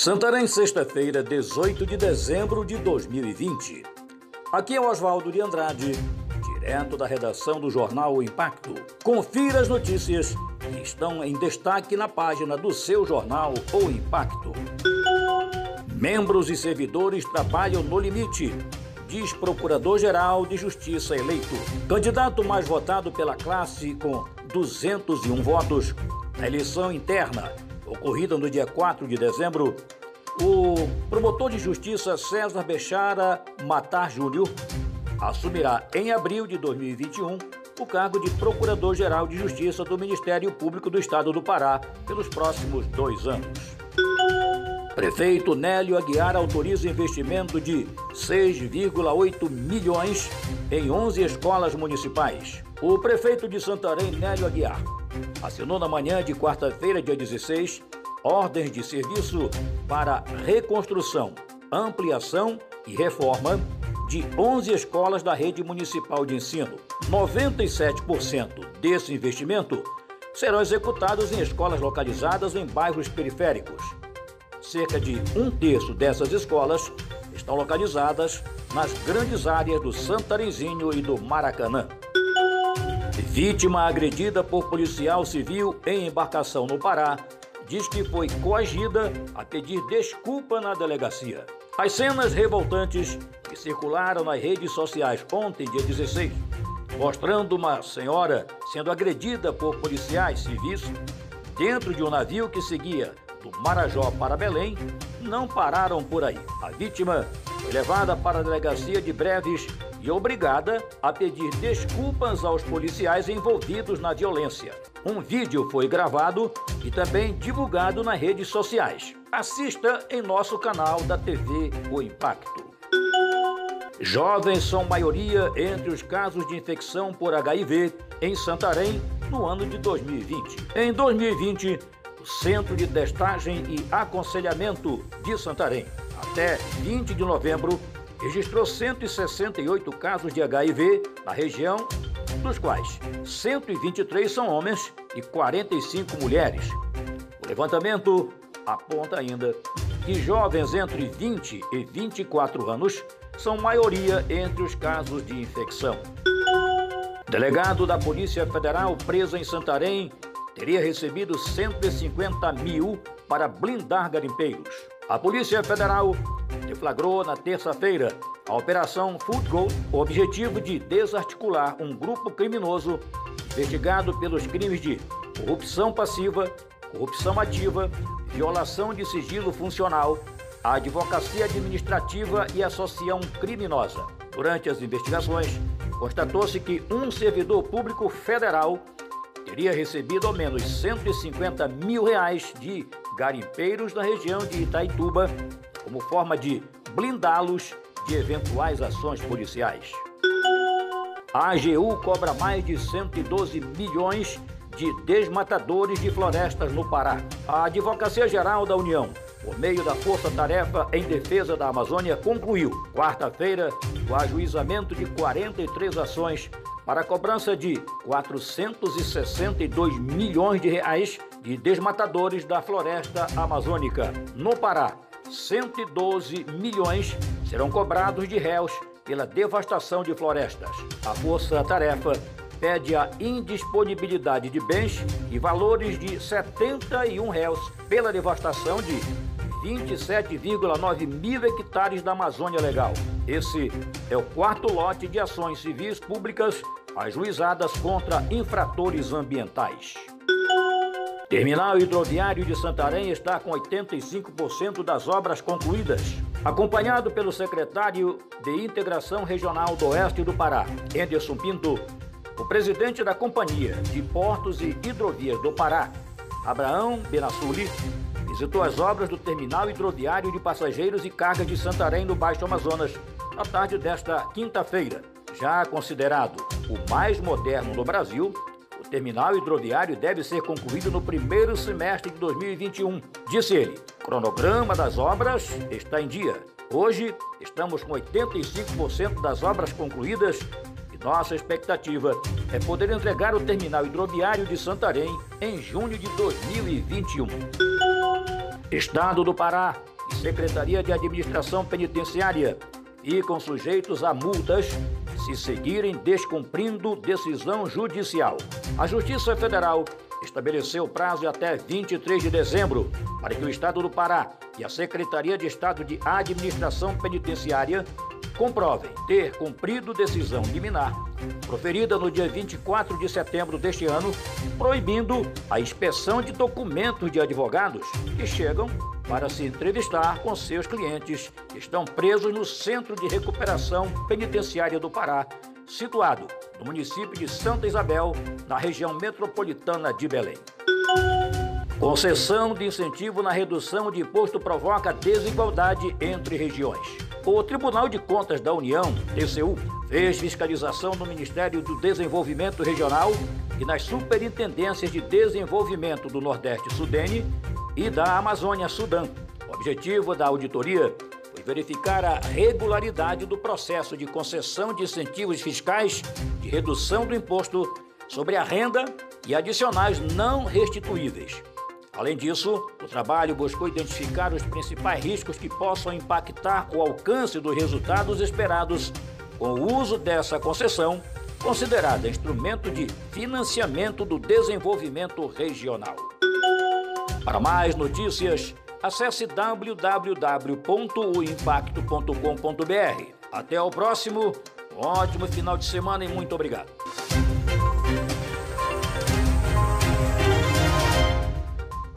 Santarém, sexta-feira, 18 de dezembro de 2020. Aqui é Oswaldo de Andrade, direto da redação do jornal o Impacto. Confira as notícias que estão em destaque na página do seu jornal O Impacto. Membros e servidores trabalham no limite, diz Procurador-Geral de Justiça eleito. Candidato mais votado pela classe com 201 votos na eleição interna ocorrida no dia 4 de dezembro, o promotor de justiça César Bechara Matar Júnior assumirá em abril de 2021 o cargo de Procurador-Geral de Justiça do Ministério Público do Estado do Pará pelos próximos dois anos. Prefeito Nélio Aguiar autoriza investimento de 6,8 milhões em 11 escolas municipais. O prefeito de Santarém, Nélio Aguiar, assinou na manhã de quarta-feira, dia 16, ordens de serviço para reconstrução, ampliação e reforma de 11 escolas da rede municipal de ensino. 97% desse investimento serão executados em escolas localizadas em bairros periféricos. Cerca de um terço dessas escolas estão localizadas nas grandes áreas do Santarenzinho e do Maracanã. Vítima agredida por policial civil em embarcação no Pará diz que foi coagida a pedir desculpa na delegacia. As cenas revoltantes que circularam nas redes sociais ontem, dia 16, mostrando uma senhora sendo agredida por policiais civis dentro de um navio que seguia do Marajó para Belém, não pararam por aí. A vítima levada para a delegacia de Breves e obrigada a pedir desculpas aos policiais envolvidos na violência. Um vídeo foi gravado e também divulgado nas redes sociais. Assista em nosso canal da TV O Impacto. Jovens são maioria entre os casos de infecção por HIV em Santarém no ano de 2020. Em 2020, o Centro de Testagem e Aconselhamento de Santarém, até 20 de novembro, registrou 168 casos de HIV na região, dos quais 123 são homens e 45 mulheres. O levantamento aponta ainda que jovens entre 20 e 24 anos são maioria entre os casos de infecção. Delegado da Polícia Federal preso em Santarém teria recebido 150 mil para blindar garimpeiros. A Polícia Federal deflagrou na terça-feira a Operação Food Gold, o objetivo de desarticular um grupo criminoso investigado pelos crimes de corrupção passiva, corrupção ativa, violação de sigilo funcional, advocacia administrativa e associação criminosa. Durante as investigações, constatou-se que um servidor público federal teria recebido ao menos 150 mil reais de garimpeiros na região de Itaituba como forma de blindá-los de eventuais ações policiais. A AGU cobra mais de 112 milhões de desmatadores de florestas no Pará. A Advocacia Geral da União, por meio da Força Tarefa em Defesa da Amazônia, concluiu, quarta-feira, o ajuizamento de 43 ações para a cobrança de 462 milhões de reais de desmatadores da floresta amazônica. No Pará, 112 milhões serão cobrados de réus pela devastação de florestas. A Força Tarefa pede a indisponibilidade de bens e valores de 71 réus pela devastação de 27,9 mil hectares da Amazônia Legal. Esse é o quarto lote de ações civis públicas ajuizadas contra infratores ambientais. Terminal hidroviário de Santarém está com 85% das obras concluídas. Acompanhado pelo secretário de Integração Regional do Oeste do Pará, Anderson Pinto, o presidente da Companhia de Portos e Hidrovias do Pará, Abraão Benassuli, visitou as obras do Terminal Hidroviário de Passageiros e Cargas de Santarém, no Baixo Amazonas, na tarde desta quinta-feira. Já considerado o mais moderno do Brasil, terminal hidroviário deve ser concluído no primeiro semestre de 2021. Disse ele, cronograma das obras está em dia. Hoje estamos com 85% das obras concluídas e nossa expectativa é poder entregar o terminal hidroviário de Santarém em junho de 2021. Estado do Pará e Secretaria de Administração Penitenciária ficam sujeitos a multas se seguirem descumprindo decisão judicial. A Justiça Federal estabeleceu prazo até 23 de dezembro para que o Estado do Pará e a Secretaria de Estado de Administração Penitenciária comprovem ter cumprido decisão liminar proferida no dia 24 de setembro deste ano, proibindo a inspeção de documentos de advogados que chegam para se entrevistar com seus clientes que estão presos no Centro de Recuperação Penitenciária do Pará, situado no município de Santa Isabel, na região metropolitana de Belém. Concessão de incentivo na redução de imposto provoca desigualdade entre regiões. O Tribunal de Contas da União, TCU, fez fiscalização no Ministério do Desenvolvimento Regional e nas Superintendências de Desenvolvimento do Nordeste Sudene e da Amazônia Sudã. O objetivo da auditoria foi verificar a regularidade do processo de concessão de incentivos fiscais de redução do imposto sobre a renda e adicionais não restituíveis. Além disso, o trabalho buscou identificar os principais riscos que possam impactar o alcance dos resultados esperados com o uso dessa concessão, considerada instrumento de financiamento do desenvolvimento regional. Para mais notícias, acesse www.oimpacto.com.br. Até o próximo, um ótimo final de semana e muito obrigado.